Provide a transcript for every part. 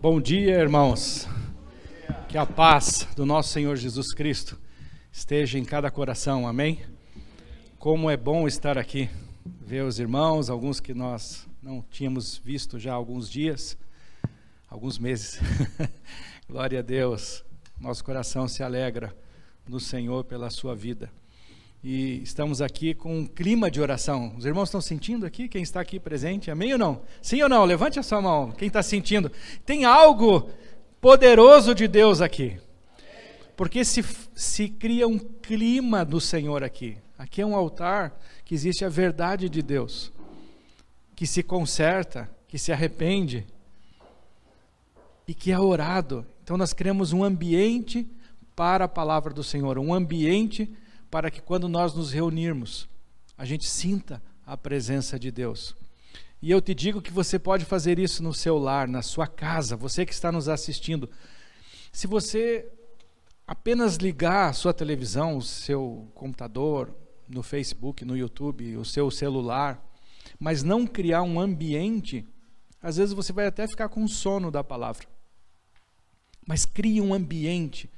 Bom dia, irmãos. Que a paz do nosso Senhor Jesus Cristo esteja em cada coração, amém? Como é bom estar aqui, ver os irmãos, alguns que nós não tínhamos visto já há alguns dias, alguns meses. Glória a Deus, nosso coração se alegra no Senhor pela sua vida. E estamos aqui com um clima de oração. Os irmãos estão sentindo aqui? Quem está aqui presente? Amém ou não? Sim ou não? Levante a sua mão. Quem está sentindo? Tem algo poderoso de Deus aqui. Porque se, se cria um clima do Senhor aqui. Aqui é um altar que existe a verdade de Deus, que se conserta, que se arrepende e que é orado. Então nós criamos um ambiente para a palavra do Senhor, um ambiente para que quando nós nos reunirmos, a gente sinta a presença de Deus. E eu te digo que você pode fazer isso no seu lar, na sua casa, você que está nos assistindo. Se você apenas ligar a sua televisão, o seu computador, no Facebook, no YouTube, o seu celular, mas não criar um ambiente, às vezes você vai até ficar com sono da palavra. Mas crie um ambiente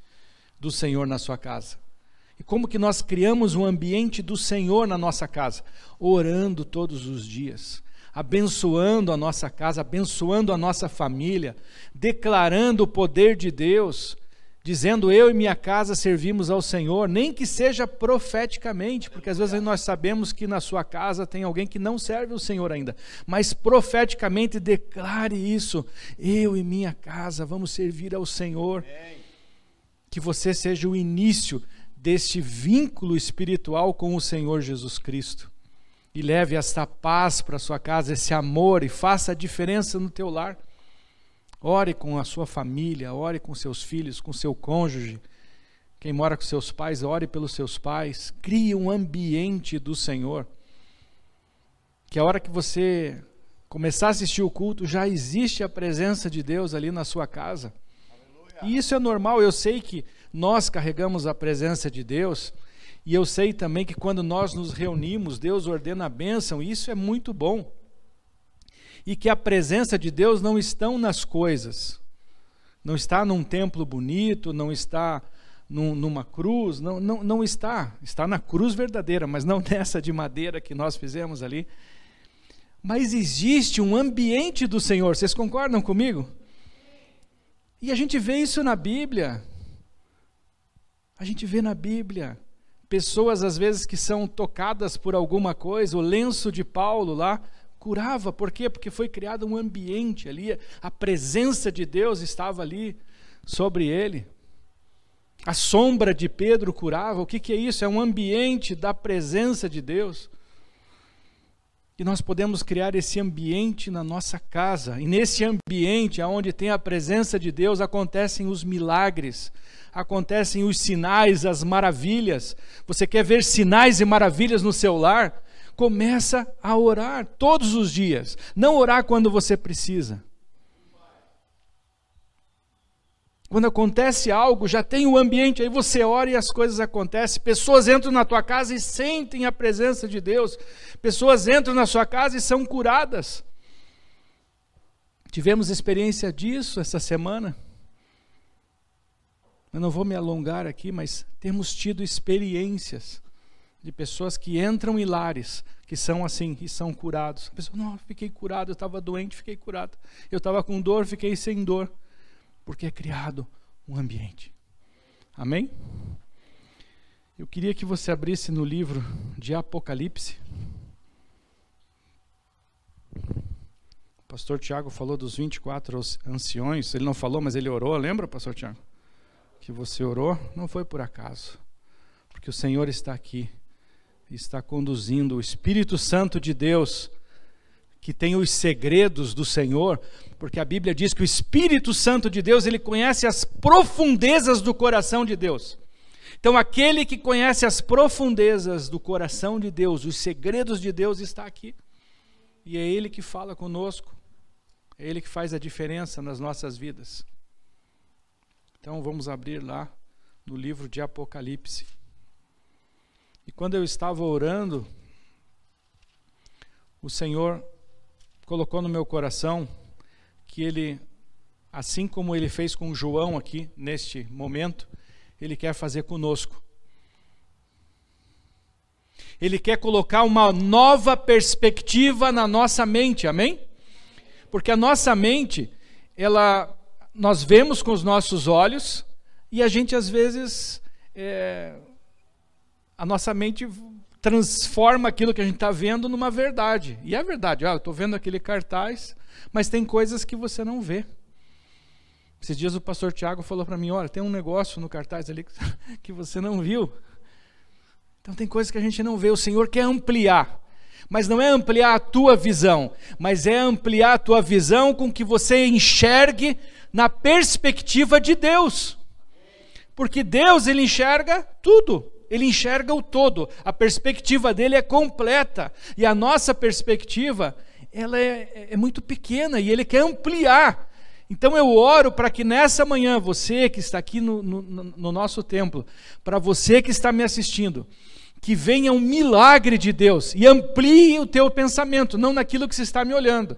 do Senhor na sua casa. E como que nós criamos um ambiente do Senhor na nossa casa? Orando todos os dias, abençoando a nossa casa, abençoando a nossa família, declarando o poder de Deus, dizendo eu e minha casa servimos ao Senhor, nem que seja profeticamente, porque às vezes nós sabemos que na sua casa tem alguém que não serve o Senhor ainda, mas profeticamente declare isso, eu e minha casa vamos servir ao Senhor. Que você seja o início deste vínculo espiritual com o Senhor Jesus Cristo. E leve esta paz para sua casa, esse amor e faça a diferença no teu lar. Ore com a sua família, ore com seus filhos, com seu cônjuge. Quem mora com seus pais, ore pelos seus pais. Crie um ambiente do Senhor. Que a hora que você começar a assistir o culto, já existe a presença de Deus ali na sua casa. E isso é normal, eu sei que nós carregamos a presença de Deus, e eu sei também que quando nós nos reunimos, Deus ordena a bênção, e isso é muito bom. E que a presença de Deus não está nas coisas, não está num templo bonito, não está num, numa cruz, não, não, não está. Está na cruz verdadeira, mas não nessa de madeira que nós fizemos ali. Mas existe um ambiente do Senhor, vocês concordam comigo? E a gente vê isso na Bíblia. A gente vê na Bíblia pessoas às vezes que são tocadas por alguma coisa, o lenço de Paulo lá curava, por quê? Porque foi criado um ambiente ali, a presença de Deus estava ali sobre ele. A sombra de Pedro curava, o que, que é isso? É um ambiente da presença de Deus. E nós podemos criar esse ambiente na nossa casa. E nesse ambiente, onde tem a presença de Deus, acontecem os milagres, acontecem os sinais, as maravilhas. Você quer ver sinais e maravilhas no seu lar? Começa a orar todos os dias. Não orar quando você precisa. Quando acontece algo, já tem o ambiente, aí você ora e as coisas acontecem. Pessoas entram na tua casa e sentem a presença de Deus. Pessoas entram na sua casa e são curadas. Tivemos experiência disso essa semana. Eu não vou me alongar aqui, mas temos tido experiências de pessoas que entram em lares que são assim, e são curados. A pessoa, não, fiquei curado, eu estava doente, fiquei curado. Eu estava com dor, fiquei sem dor. Porque é criado um ambiente. Amém? Eu queria que você abrisse no livro de Apocalipse. O pastor Tiago falou dos 24 anciões. Ele não falou, mas ele orou. Lembra, pastor Tiago? Que você orou não foi por acaso, porque o Senhor está aqui, está conduzindo o Espírito Santo de Deus, que tem os segredos do Senhor, porque a Bíblia diz que o Espírito Santo de Deus, ele conhece as profundezas do coração de Deus. Então, aquele que conhece as profundezas do coração de Deus, os segredos de Deus, está aqui. E é Ele que fala conosco, é Ele que faz a diferença nas nossas vidas. Então vamos abrir lá no livro de Apocalipse. E quando eu estava orando, o Senhor colocou no meu coração que Ele, assim como Ele fez com João aqui, neste momento, Ele quer fazer conosco. Ele quer colocar uma nova perspectiva na nossa mente, amém? Porque a nossa mente, ela, nós vemos com os nossos olhos e a gente às vezes, é, a nossa mente transforma aquilo que a gente está vendo numa verdade. E é verdade, ah, eu estou vendo aquele cartaz, mas tem coisas que você não vê. Esses dias o pastor Tiago falou para mim: olha, tem um negócio no cartaz ali que você não viu. Então tem coisas que a gente não vê. O Senhor quer ampliar. Mas não é ampliar a tua visão, mas é ampliar a tua visão com que você enxergue na perspectiva de Deus. Porque Deus ele enxerga tudo, ele enxerga o todo. A perspectiva dele é completa e a nossa perspectiva ela é, é muito pequena e ele quer ampliar. Então eu oro para que nessa manhã, você que está aqui no, no, no nosso templo, para você que está me assistindo, que venha um milagre de Deus e amplie o teu pensamento, não naquilo que você está me olhando.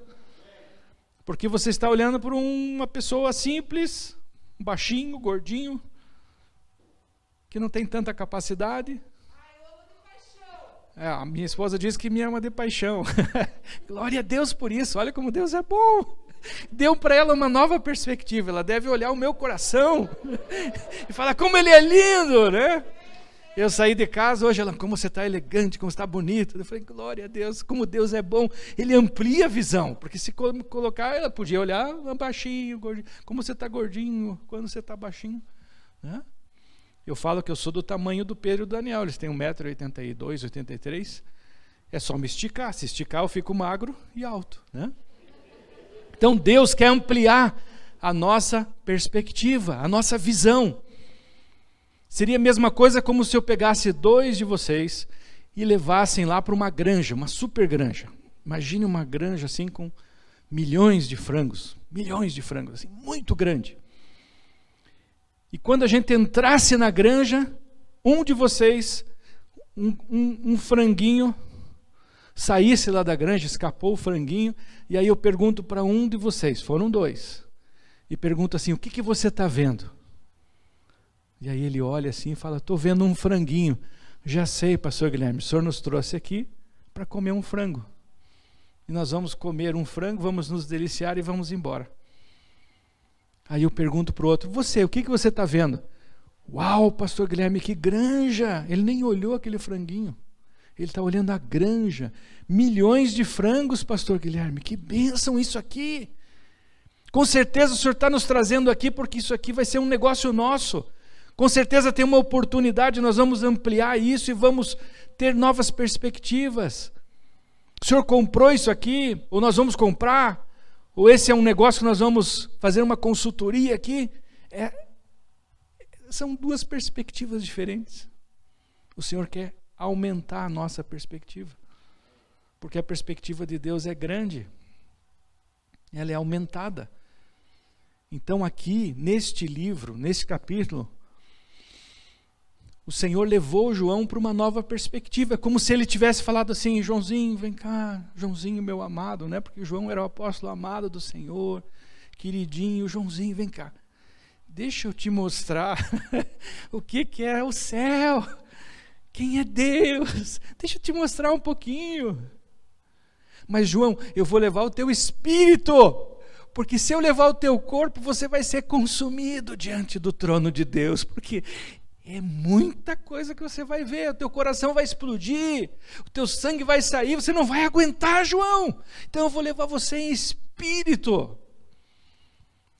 Porque você está olhando por uma pessoa simples, baixinho, gordinho, que não tem tanta capacidade. É, a minha esposa diz que me ama de paixão. Glória a Deus por isso. Olha como Deus é bom. Deu para ela uma nova perspectiva. Ela deve olhar o meu coração e falar como ele é lindo, né? Eu saí de casa hoje, ela, como você está elegante, como está bonito. Eu falei, glória a Deus, como Deus é bom. Ele amplia a visão, porque se colocar, ela podia olhar baixinho, gordinho. Como você está gordinho, quando você está baixinho. Né? Eu falo que eu sou do tamanho do Pedro e do Daniel, eles têm 1,82m, 83 É só me esticar. Se esticar, eu fico magro e alto. Né? Então Deus quer ampliar a nossa perspectiva, a nossa visão. Seria a mesma coisa como se eu pegasse dois de vocês e levassem lá para uma granja, uma super granja. Imagine uma granja assim com milhões de frangos, milhões de frangos, assim, muito grande. E quando a gente entrasse na granja, um de vocês, um, um, um franguinho, saísse lá da granja, escapou o franguinho, e aí eu pergunto para um de vocês, foram dois, e pergunto assim: o que, que você está vendo? E aí ele olha assim e fala: Estou vendo um franguinho. Já sei, pastor Guilherme, o senhor nos trouxe aqui para comer um frango. E nós vamos comer um frango, vamos nos deliciar e vamos embora. Aí eu pergunto para o outro: Você, o que, que você está vendo? Uau, pastor Guilherme, que granja! Ele nem olhou aquele franguinho. Ele está olhando a granja. Milhões de frangos, pastor Guilherme. Que bênção isso aqui! Com certeza o senhor está nos trazendo aqui porque isso aqui vai ser um negócio nosso. Com certeza tem uma oportunidade, nós vamos ampliar isso e vamos ter novas perspectivas. O senhor comprou isso aqui, ou nós vamos comprar, ou esse é um negócio que nós vamos fazer uma consultoria aqui. É, são duas perspectivas diferentes. O Senhor quer aumentar a nossa perspectiva, porque a perspectiva de Deus é grande, ela é aumentada. Então, aqui, neste livro, neste capítulo, o Senhor levou João para uma nova perspectiva, como se ele tivesse falado assim: Joãozinho, vem cá, Joãozinho, meu amado, né? Porque João era o apóstolo amado do Senhor, queridinho, Joãozinho, vem cá. Deixa eu te mostrar o que, que é o céu, quem é Deus. Deixa eu te mostrar um pouquinho. Mas, João, eu vou levar o teu espírito porque se eu levar o teu corpo, você vai ser consumido diante do trono de Deus, porque é muita coisa que você vai ver, o teu coração vai explodir, o teu sangue vai sair, você não vai aguentar, João. Então eu vou levar você em espírito.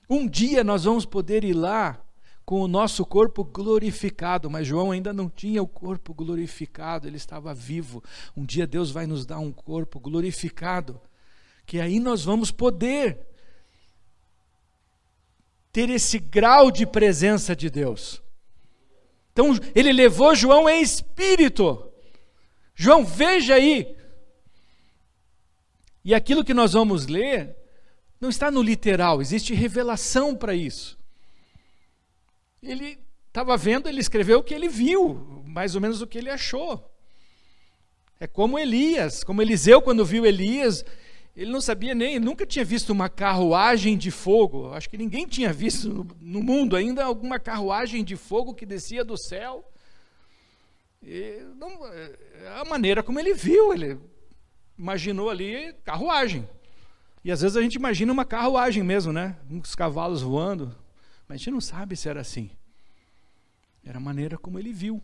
Um dia nós vamos poder ir lá com o nosso corpo glorificado, mas João ainda não tinha o corpo glorificado, ele estava vivo. Um dia Deus vai nos dar um corpo glorificado, que aí nós vamos poder ter esse grau de presença de Deus. Então ele levou João em espírito. João, veja aí. E aquilo que nós vamos ler não está no literal, existe revelação para isso. Ele estava vendo, ele escreveu o que ele viu, mais ou menos o que ele achou. É como Elias, como Eliseu, quando viu Elias, ele não sabia nem, nunca tinha visto uma carruagem de fogo. Acho que ninguém tinha visto no, mundo ainda alguma carruagem de fogo que descia do céu. E, não, é a maneira como ele viu, ele imaginou ali carruagem. E às vezes a gente imagina uma carruagem mesmo, né? Os cavalos voando. Mas a gente não sabe se era assim. Era a maneira como ele viu.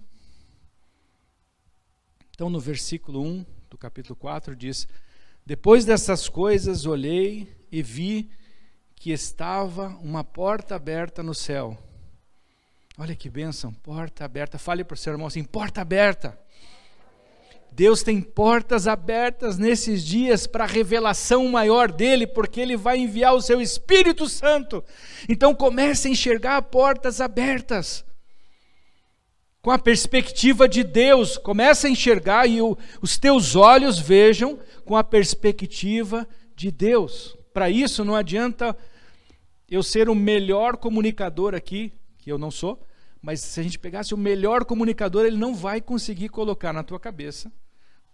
Então, no versículo 1 do capítulo 4 diz: Depois dessas coisas olhei e vi que estava uma porta aberta no céu. Olha que bênção, porta aberta. Fale para o seu irmão assim: porta aberta. Deus tem portas abertas nesses dias para a revelação maior dele, porque ele vai enviar o seu Espírito Santo. Então comece a enxergar portas abertas com a perspectiva de Deus. Começa a enxergar e o, os teus olhos vejam com a perspectiva de Deus. Para isso, não adianta eu ser o melhor comunicador aqui, que eu não sou, mas se a gente pegasse o melhor comunicador, ele não vai conseguir colocar na tua cabeça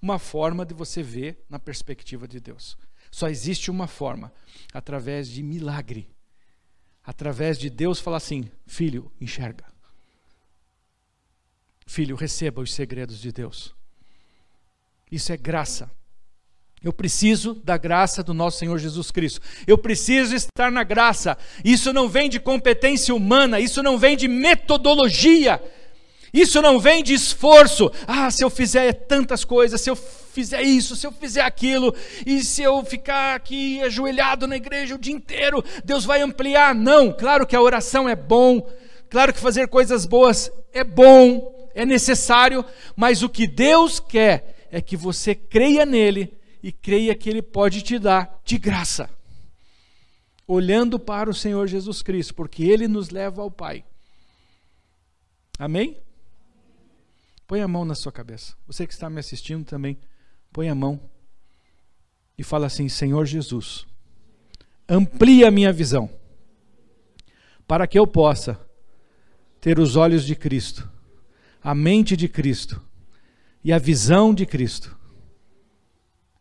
uma forma de você ver na perspectiva de Deus. Só existe uma forma, através de milagre. Através de Deus falar assim: filho, enxerga. Filho, receba os segredos de Deus. Isso é graça. Eu preciso da graça do nosso Senhor Jesus Cristo. Eu preciso estar na graça. Isso não vem de competência humana, isso não vem de metodologia. Isso não vem de esforço. Ah, se eu fizer tantas coisas, se eu fizer isso, se eu fizer aquilo, e se eu ficar aqui ajoelhado na igreja o dia inteiro, Deus vai ampliar. Não, claro que a oração é bom, claro que fazer coisas boas é bom, é necessário, mas o que Deus quer é que você creia nele e creia que ele pode te dar de graça. Olhando para o Senhor Jesus Cristo, porque ele nos leva ao Pai. Amém? Põe a mão na sua cabeça. Você que está me assistindo também, põe a mão e fala assim: Senhor Jesus, amplia a minha visão, para que eu possa ter os olhos de Cristo a mente de Cristo e a visão de Cristo.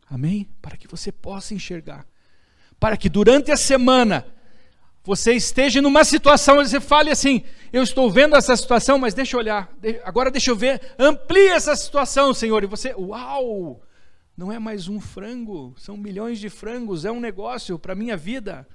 Amém? Para que você possa enxergar. Para que durante a semana você esteja numa situação, você fale assim: eu estou vendo essa situação, mas deixa eu olhar, agora deixa eu ver, amplie essa situação, Senhor. E você, uau! Não é mais um frango, são milhões de frangos, é um negócio para a minha vida.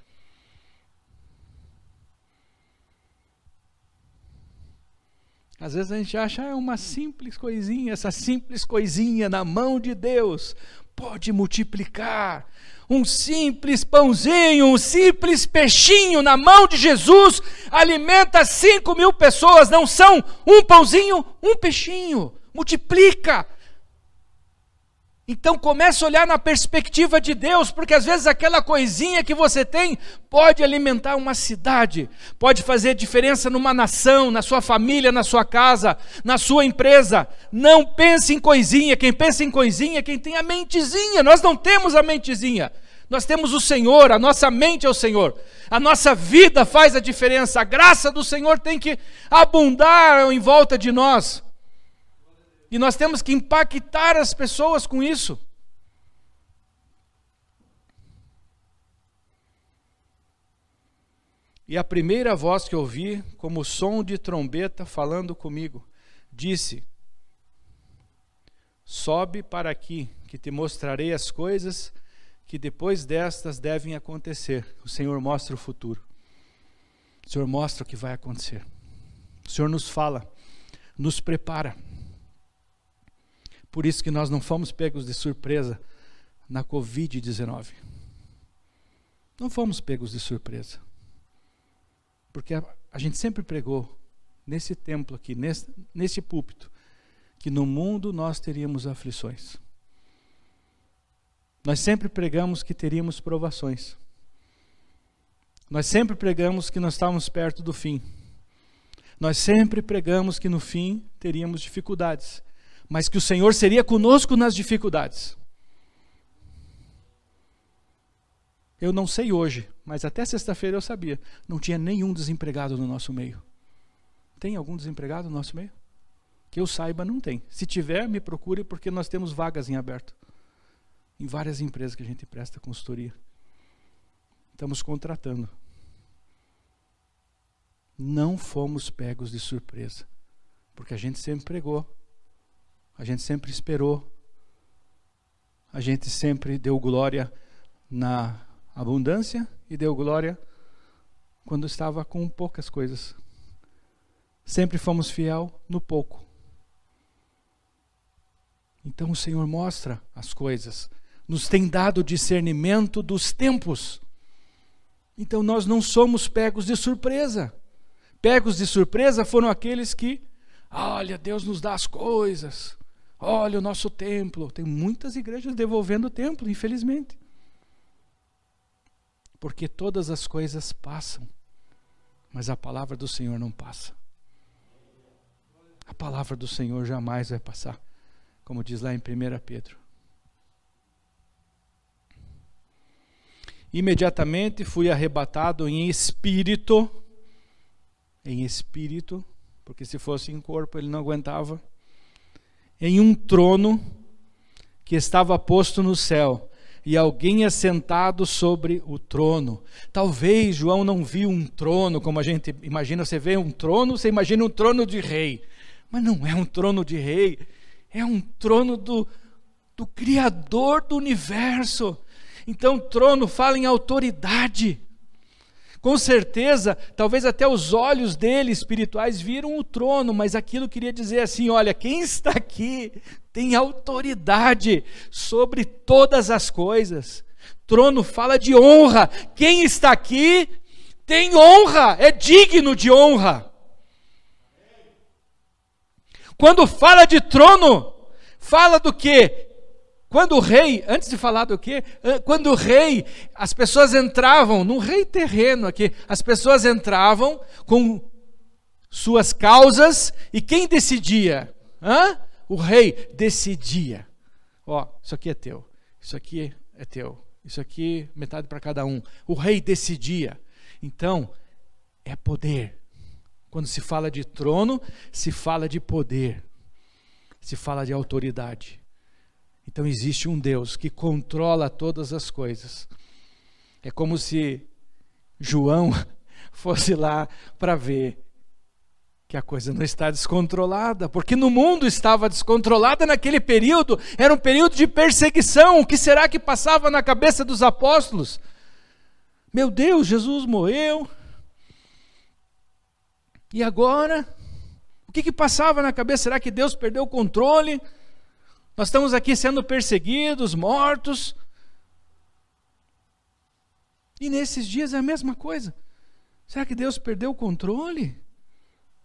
Às vezes a gente acha é uma simples coisinha, essa simples coisinha na mão de Deus pode multiplicar. Um simples pãozinho, um simples peixinho na mão de Jesus alimenta cinco mil pessoas. Não são um pãozinho, um peixinho. Multiplica, então comece a olhar na perspectiva de Deus, porque às vezes aquela coisinha que você tem pode alimentar uma cidade, pode fazer diferença numa nação, na sua família, na sua casa, na sua empresa. Não pense em coisinha, quem pensa em coisinha é quem tem a mentezinha. Nós não temos a mentezinha. Nós temos o Senhor, a nossa mente é o Senhor. A nossa vida faz a diferença. A graça do Senhor tem que abundar em volta de nós. E nós temos que impactar as pessoas com isso. E a primeira voz que ouvi, como som de trombeta falando comigo, disse: Sobe para aqui, que te mostrarei as coisas que depois destas devem acontecer. O Senhor mostra o futuro. O Senhor mostra o que vai acontecer. O Senhor nos fala, nos prepara. Por isso que nós não fomos pegos de surpresa na Covid-19. Não fomos pegos de surpresa. Porque a, a, gente sempre pregou nesse templo aqui, nesse, nesse púlpito, que no mundo nós teríamos aflições. Nós sempre pregamos que teríamos provações. Nós sempre pregamos que nós estávamos perto do fim. Nós sempre pregamos que no fim teríamos dificuldades mas que o Senhor seria conosco nas dificuldades. Eu não sei hoje, mas até sexta-feira eu sabia. Não tinha nenhum desempregado no nosso meio. Tem algum desempregado no nosso meio? Que eu saiba, não tem. Se tiver, me procure, porque nós temos vagas em aberto. Em várias empresas que a gente presta consultoria. Estamos contratando. Não fomos pegos de surpresa. Porque a gente sempre pregou. A gente sempre esperou. A gente sempre deu glória na abundância e deu glória quando estava com poucas coisas. Sempre fomos fiel no pouco. Então o Senhor mostra as coisas, nos tem dado discernimento dos tempos. Então nós não somos pegos de surpresa. Pegos de surpresa foram aqueles que, olha, Deus nos dá as coisas. Olha o nosso templo. Tem muitas igrejas devolvendo o templo, infelizmente. Porque todas as coisas passam, mas a palavra do Senhor não passa. A palavra do Senhor jamais vai passar como diz lá em 1 Pedro. Imediatamente fui arrebatado em espírito, em espírito, porque se fosse em corpo ele não aguentava, em um trono que estava posto no céu e alguém assentado sobre o trono. Talvez João não viu um trono como a gente imagina, você vê um trono, você imagina um trono de rei, mas não é um trono de rei, é um trono do, do Criador do universo. Então, trono fala em autoridade. Com certeza, talvez até os olhos dele espirituais viram o trono, mas aquilo queria dizer assim: olha, quem está aqui tem autoridade sobre todas as coisas. Trono fala de honra. Quem está aqui tem honra, é digno de honra. Quando fala de trono, fala do quê? Quando o rei, antes de falar do quê? Quando o rei, as pessoas entravam, num rei terreno aqui, as pessoas entravam com suas causas e quem decidia? Hã? O rei decidia. Ó, isso aqui é teu, isso aqui é teu, isso aqui metade para cada um. O rei decidia. Então, é poder. Quando se fala de trono, se fala de poder, se fala de autoridade. Então existe um Deus que controla todas as coisas. É como se João fosse lá para ver que a coisa não está descontrolada, porque no mundo estava descontrolada naquele período, era um período de perseguição. O que será que passava na cabeça dos apóstolos? Meu Deus, Jesus morreu, e agora? O que, que passava na cabeça? Será que Deus perdeu o controle? Nós estamos aqui sendo perseguidos, mortos. E nesses dias é a mesma coisa. Será que Deus perdeu o controle?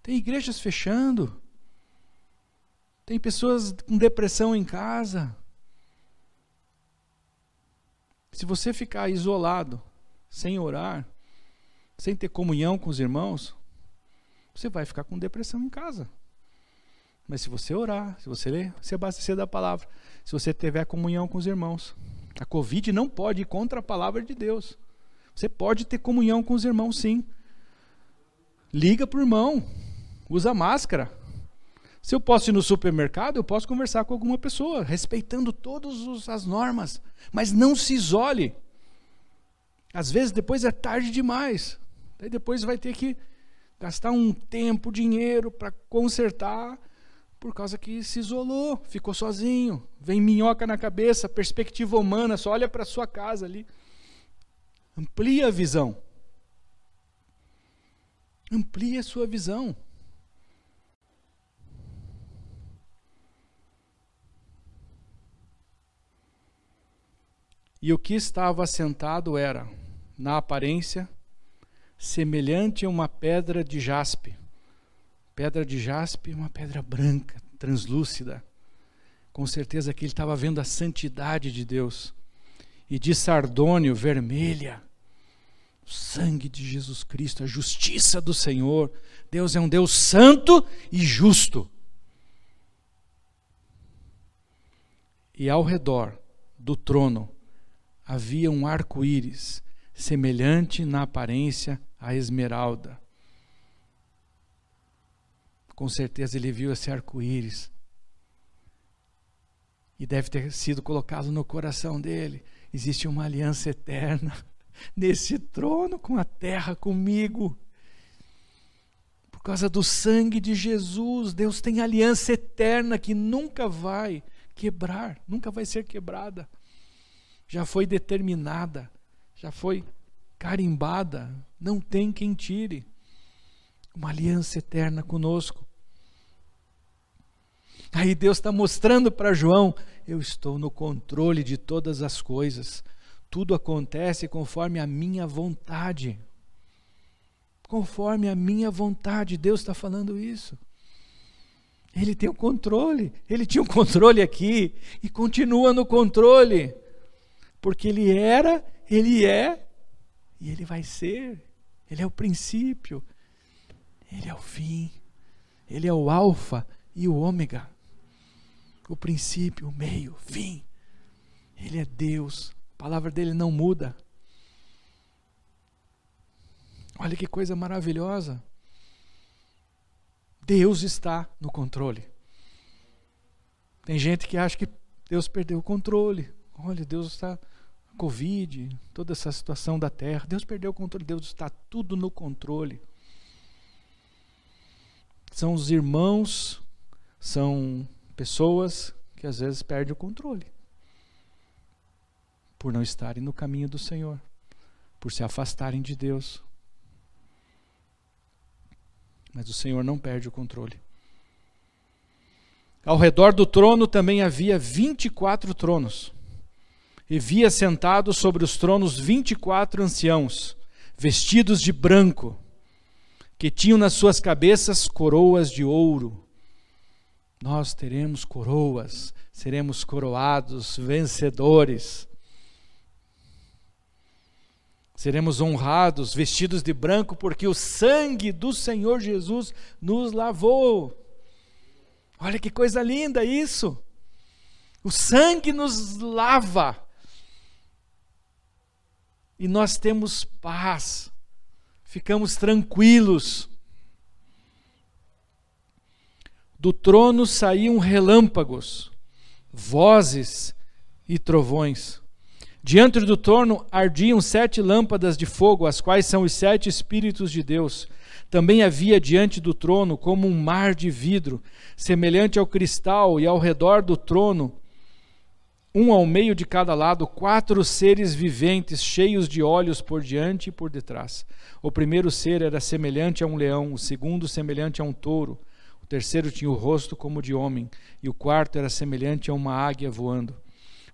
Tem igrejas fechando. Tem pessoas com depressão em casa. Se você ficar isolado, sem orar, sem ter comunhão com os irmãos, você vai ficar com depressão em casa. Mas se você orar, se você ler, se abastecer da palavra, se você tiver comunhão com os irmãos, a Covid não pode ir contra a palavra de Deus. Você pode ter comunhão com os irmãos, sim. Liga para o irmão, usa máscara. Se eu posso ir no supermercado, eu posso conversar com alguma pessoa, respeitando todas as normas. Mas não se isole. Às vezes depois é tarde demais. Daí depois vai ter que gastar um tempo, dinheiro para consertar, por causa que se isolou, ficou sozinho, vem minhoca na cabeça, perspectiva humana, só olha para sua casa ali. Amplia a visão. Amplie a sua visão. E o que estava assentado era, na aparência, semelhante a uma pedra de jaspe. Pedra de jaspe, uma pedra branca, translúcida. Com certeza que ele estava vendo a santidade de Deus. E de sardônio, vermelha. O sangue de Jesus Cristo, a justiça do Senhor. Deus é um Deus santo e justo. E ao redor do trono havia um arco-íris, semelhante na aparência a esmeralda. Com certeza ele viu esse arco-íris. E deve ter sido colocado no coração dele. Existe uma aliança eterna nesse trono com a terra comigo. Por causa do sangue de Jesus, Deus tem aliança eterna que nunca vai quebrar, nunca vai ser quebrada. Já foi determinada, já foi carimbada, não tem quem tire. Uma aliança eterna conosco. Aí Deus está mostrando para João: eu estou no controle de todas as coisas. Tudo acontece conforme a minha vontade. Conforme a minha vontade, Deus está falando isso. Ele tem o controle. Ele tinha o controle aqui e continua no controle. Porque ele era, ele é e ele vai ser. Ele é o princípio. Ele é o fim. Ele é o alfa e o ômega. O princípio, o meio, o fim. Ele é Deus. A palavra dele não muda. Olha que coisa maravilhosa. Deus está no controle. Tem gente que acha que Deus perdeu o controle. Olha, Deus está. Covid, toda essa situação da terra. Deus perdeu o controle. Deus está tudo no controle. São os irmãos, são pessoas que às vezes perdem o controle por não estarem no caminho do Senhor, por se afastarem de Deus, mas o Senhor não perde o controle. Ao redor do trono também havia 24 tronos. E via sentados sobre os tronos 24 anciãos, vestidos de branco, que tinham nas suas cabeças coroas de ouro. Nós teremos coroas, seremos coroados, vencedores. Seremos honrados, vestidos de branco, porque o sangue do Senhor Jesus nos lavou. Olha que coisa linda isso! O sangue nos lava. E nós temos paz, ficamos tranquilos. Do trono saíam relâmpagos, vozes e trovões. Diante do trono ardiam sete lâmpadas de fogo, as quais são os sete Espíritos de Deus. Também havia diante do trono como um mar de vidro, semelhante ao cristal, e ao redor do trono, um ao meio de cada lado, quatro seres viventes, cheios de olhos por diante e por detrás. O primeiro ser era semelhante a um leão, o segundo semelhante a um touro, o terceiro tinha o rosto como de homem, e o quarto era semelhante a uma águia voando.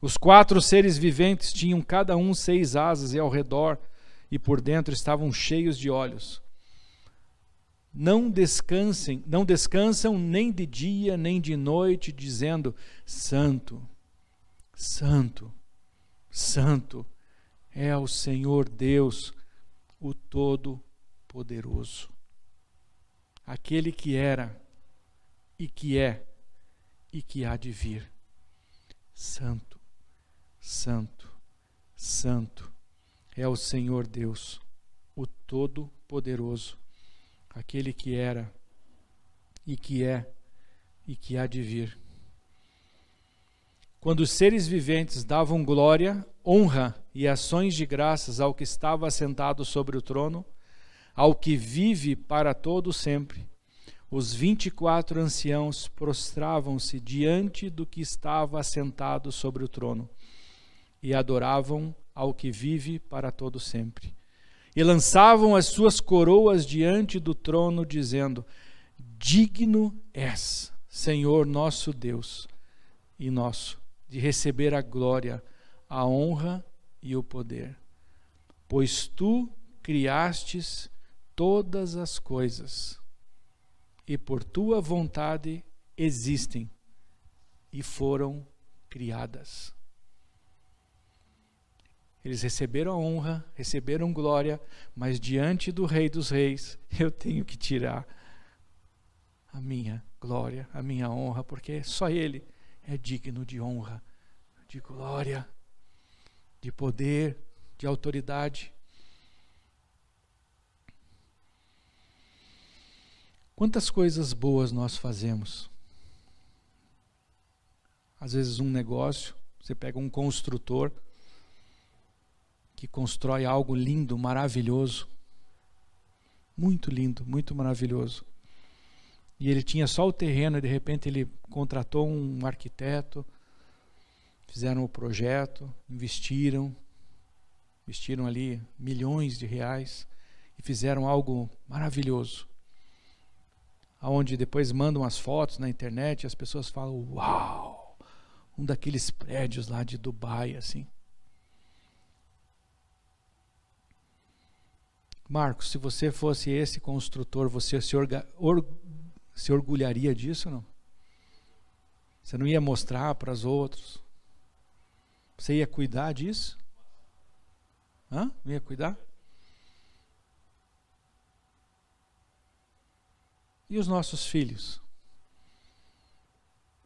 Os quatro seres viventes tinham cada um seis asas e ao redor e por dentro estavam cheios de olhos. Não descansem, não descansam nem de dia nem de noite, dizendo: Santo, Santo, Santo é o Senhor Deus, o Todo-Poderoso. Aquele que era e que é e que há de vir. Santo Santo, Santo é o Senhor Deus, o Todo-Poderoso, aquele que era e que é e que há de vir. Quando os seres viventes davam glória, honra e ações de graças ao que estava assentado sobre o trono, ao que vive para todo sempre, os vinte e quatro anciãos prostravam-se diante do que estava assentado sobre o trono e adoravam ao que vive para todo sempre. E lançavam as suas coroas diante do trono, dizendo: Digno és, Senhor nosso Deus e nosso, de receber a glória, a honra e o poder. Pois tu criastes todas as coisas, e por tua vontade existem e foram criadas. Eles receberam a honra, receberam glória, mas diante do Rei dos Reis, eu tenho que tirar a minha glória, a minha honra, porque só Ele é digno de honra, de glória, de poder, de autoridade. Quantas coisas boas nós fazemos? Às vezes, um negócio, você pega um construtor que constrói algo lindo, maravilhoso, muito lindo, muito maravilhoso. E ele tinha só o terreno e de repente ele contratou um arquiteto, fizeram o projeto, investiram, investiram ali milhões de reais e fizeram algo maravilhoso. Aonde depois mandam as fotos na internet e as pessoas falam: "Uau! Um daqueles prédios lá de Dubai assim". Marcos, se você fosse esse construtor, você se, orga, or, se orgulharia disso não? Você não ia mostrar para os outros? Você ia cuidar disso? Hã? Não ia cuidar? E os nossos filhos?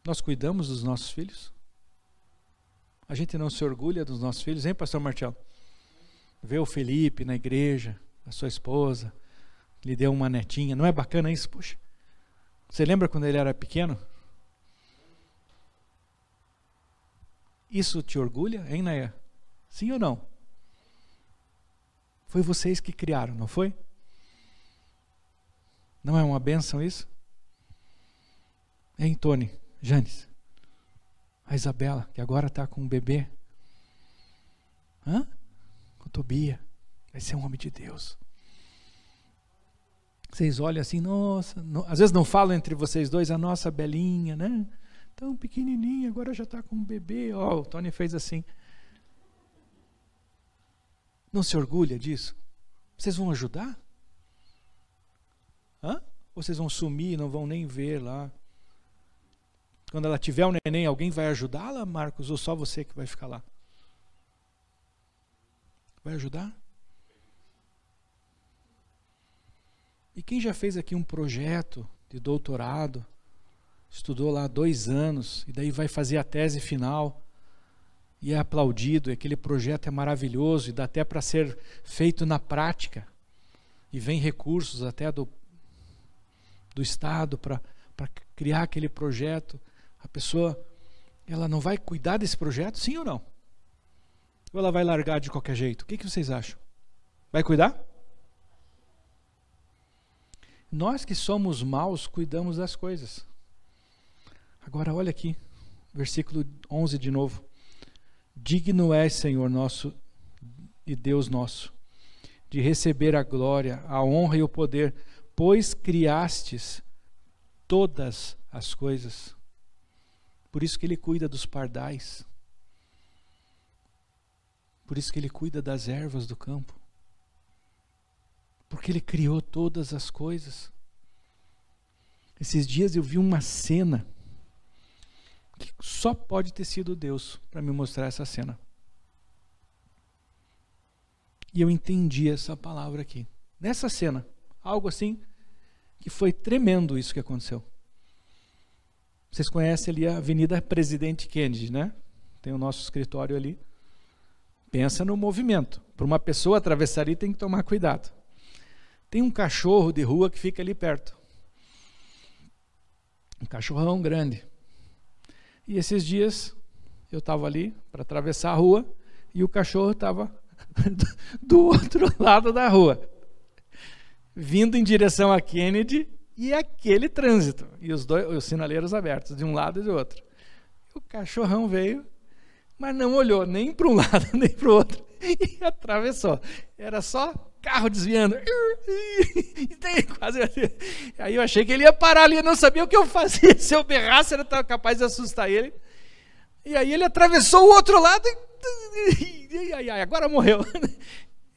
Nós cuidamos dos nossos filhos? A gente não se orgulha dos nossos filhos, hein, pastor Marcelo? Vê o Felipe na igreja, a sua esposa, lhe deu uma netinha. Não é bacana isso? Puxa. Você lembra quando ele era pequeno? Isso te orgulha, hein, Naya? Sim ou não? Foi vocês que criaram, não foi? Não é uma benção isso? Hein, Tony, Janes? A Isabela, que agora está com um bebê. Hã? Com Tobia. Vai ser um homem de Deus. Vocês olham assim, nossa, no, às vezes não falam entre vocês dois, a nossa belinha, né? Tão pequenininha, agora já está com um bebê. Ó, oh, o Tony fez assim. Não se orgulha disso? Vocês vão ajudar? Hã? Vocês vão sumir, não vão nem ver lá? Quando ela tiver um neném, alguém vai ajudá-la, Marcos? Ou só você que vai ficar lá? Vai ajudar? E quem já fez aqui um projeto de doutorado, estudou lá dois anos, e daí vai fazer a tese final, e é aplaudido, e aquele projeto é maravilhoso, e dá até para ser feito na prática, e vem recursos até do, do Estado para criar aquele projeto, a pessoa ela não vai cuidar desse projeto, sim ou não? Ou ela vai largar de qualquer jeito? O que, que vocês acham? Vai cuidar? Nós que somos maus cuidamos das coisas. Agora olha aqui, versículo 11 de novo. Digno és, Senhor nosso e Deus nosso, de receber a glória, a honra e o poder, pois criastes todas as coisas. Por isso que ele cuida dos pardais. Por isso que ele cuida das ervas do campo. Porque Ele criou todas as coisas. Esses dias eu vi uma cena que só pode ter sido Deus para me mostrar essa cena. E eu entendi essa palavra aqui. Nessa cena, algo assim que foi tremendo isso que aconteceu. Vocês conhecem ali a Avenida Presidente Kennedy, né? Tem o nosso escritório ali. Pensa no movimento. Para uma pessoa atravessar ali tem que tomar cuidado. Tem um cachorro de rua que fica ali perto. Um cachorrão grande. E esses dias eu estava ali para atravessar a rua e o cachorro estava do outro lado da rua, vindo em direção a Kennedy e aquele trânsito e os dois os sinaleiros abertos de um lado e do outro. O cachorrão veio, mas não olhou nem para um lado nem para o outro e atravessou. Era só carro desviando. Quase... Aí eu achei que ele ia parar ali, eu não sabia o que eu fazia. Se eu berrasse, eu estava capaz de assustar ele. E aí ele atravessou o outro lado e, e, agora morreu.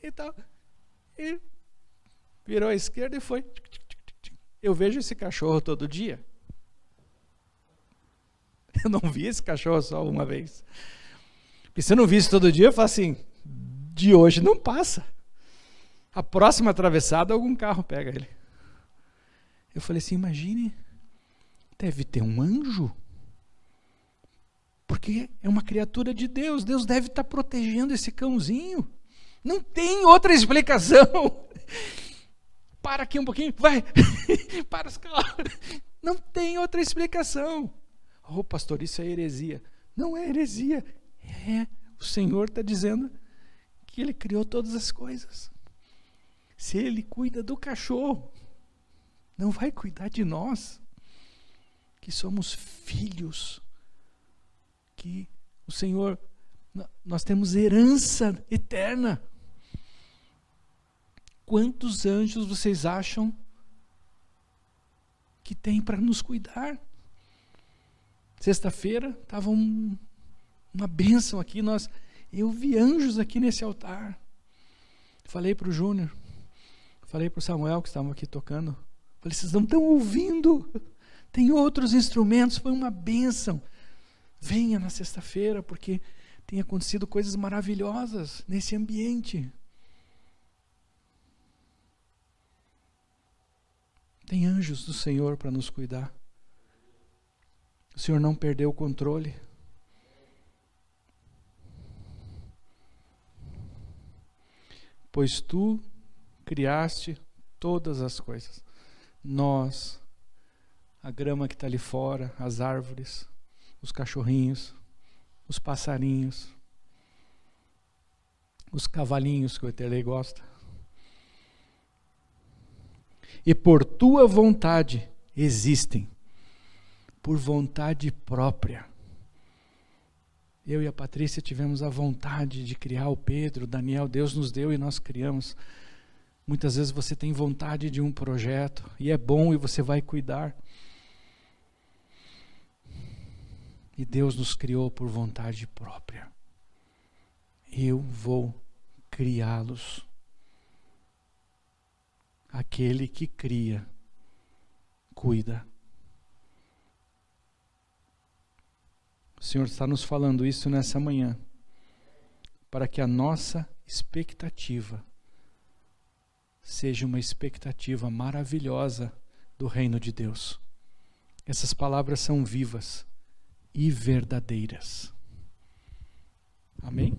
Então, e virou à esquerda e foi. Eu vejo esse cachorro todo dia. Eu não vi esse cachorro só uma vez. Porque se eu não visse todo dia, eu falo assim, de hoje não passa. A próxima atravessada, algum carro pega ele. Eu falei assim: imagine, deve ter um anjo. Porque é uma criatura de Deus. Deus deve estar protegendo esse cãozinho. Não tem outra explicação. Para aqui um pouquinho, vai, para os carros. Não tem outra explicação. Oh, pastor, isso é heresia. Não é heresia. É, o Senhor está dizendo que Ele criou todas as coisas. Se Ele cuida do cachorro, não vai cuidar de nós, que somos filhos, que o Senhor, nós temos herança eterna. Quantos anjos vocês acham que tem para nos cuidar? Sexta-feira estava um, uma bênção aqui, nós, eu vi anjos aqui nesse altar. Falei para o Júnior, falei para o Samuel que estavam aqui tocando. Falei, vocês não estão ouvindo? Tem outros instrumentos, foi uma bênção. Venha na sexta-feira, porque tem acontecido coisas maravilhosas nesse ambiente. Tem anjos do Senhor para nos cuidar. O Senhor não perdeu o controle. Pois tu criaste todas as coisas. Nós, a grama que está ali fora, as árvores, os cachorrinhos, os passarinhos, os cavalinhos que o Eterlei gosta e por tua vontade existem, por vontade própria. Eu e a Patrícia tivemos a vontade de criar o Pedro, o Daniel, Deus nos deu e nós criamos. Muitas vezes você tem vontade de um projeto e é bom e você vai cuidar. E Deus nos criou por vontade própria. Eu vou criá-los aquele que cria, cuida. O Senhor está nos falando isso nessa manhã, para que a nossa expectativa seja uma expectativa maravilhosa do reino de Deus. Essas palavras são vivas e verdadeiras. Amém?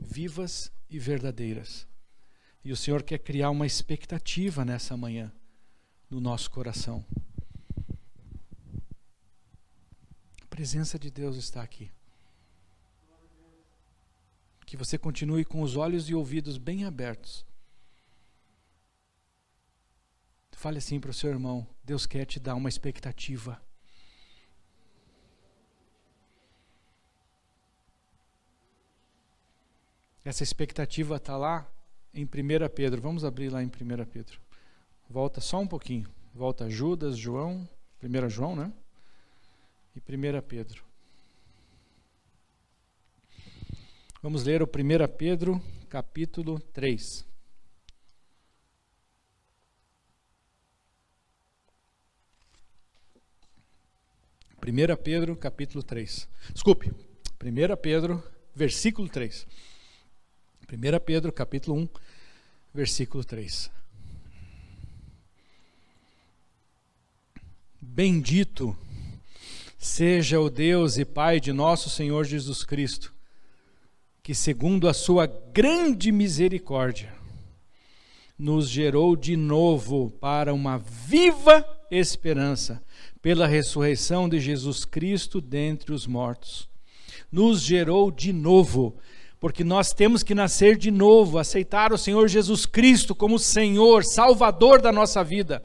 Vivas e verdadeiras. E o Senhor quer criar uma expectativa nessa manhã no nosso coração. A presença de Deus está aqui. Que você continue com os olhos e ouvidos bem abertos. Fale assim para o seu irmão: Deus quer te dar uma expectativa. Essa expectativa está lá em 1 Pedro. Vamos abrir lá em 1 Pedro. Volta só um pouquinho. Volta Judas, João, 1 João, né? E 1 Pedro. Vamos ler o 1 Pedro, capítulo 3. Primeira Pedro, capítulo 3. Desculpe. 1 Pedro, versículo 3. 1 Pedro, capítulo 1, versículo 3. Bendito seja o Deus e Pai de nosso Senhor Jesus Cristo, que, segundo a sua grande misericórdia, nos gerou de novo para uma viva esperança, pela ressurreição de Jesus Cristo dentre os mortos. Nos gerou de novo porque nós temos que nascer de novo, aceitar o Senhor Jesus Cristo como Senhor, Salvador da nossa vida,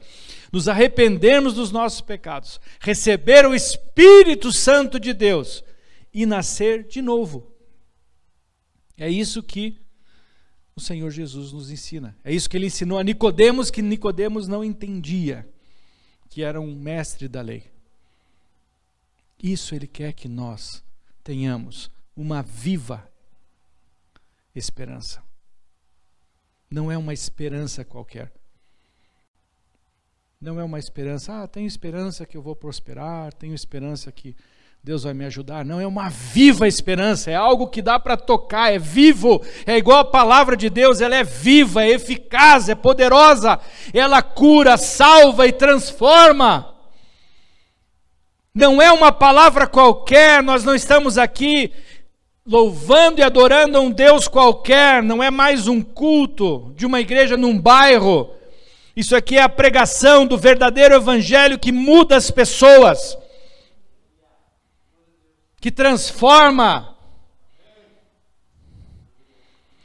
nos arrependermos dos nossos pecados, receber o Espírito Santo de Deus e nascer de novo. É isso que o Senhor Jesus nos ensina. É isso que ele ensinou a Nicodemos que Nicodemos não entendia, que era um mestre da lei. Isso ele quer que nós tenhamos uma viva esperança. Não é uma esperança qualquer. Não é uma esperança, ah, tenho esperança que eu vou prosperar, tenho esperança que Deus vai me ajudar. Não, é uma viva esperança, é algo que dá para tocar, é vivo, é igual a palavra de Deus, ela é viva, é eficaz, é poderosa, ela cura, salva e transforma. Não é uma palavra qualquer, nós não estamos aqui louvando e adorando a um Deus qualquer, não é mais um culto de uma igreja num bairro. Isso aqui é a pregação do verdadeiro evangelho que muda as pessoas, que transforma.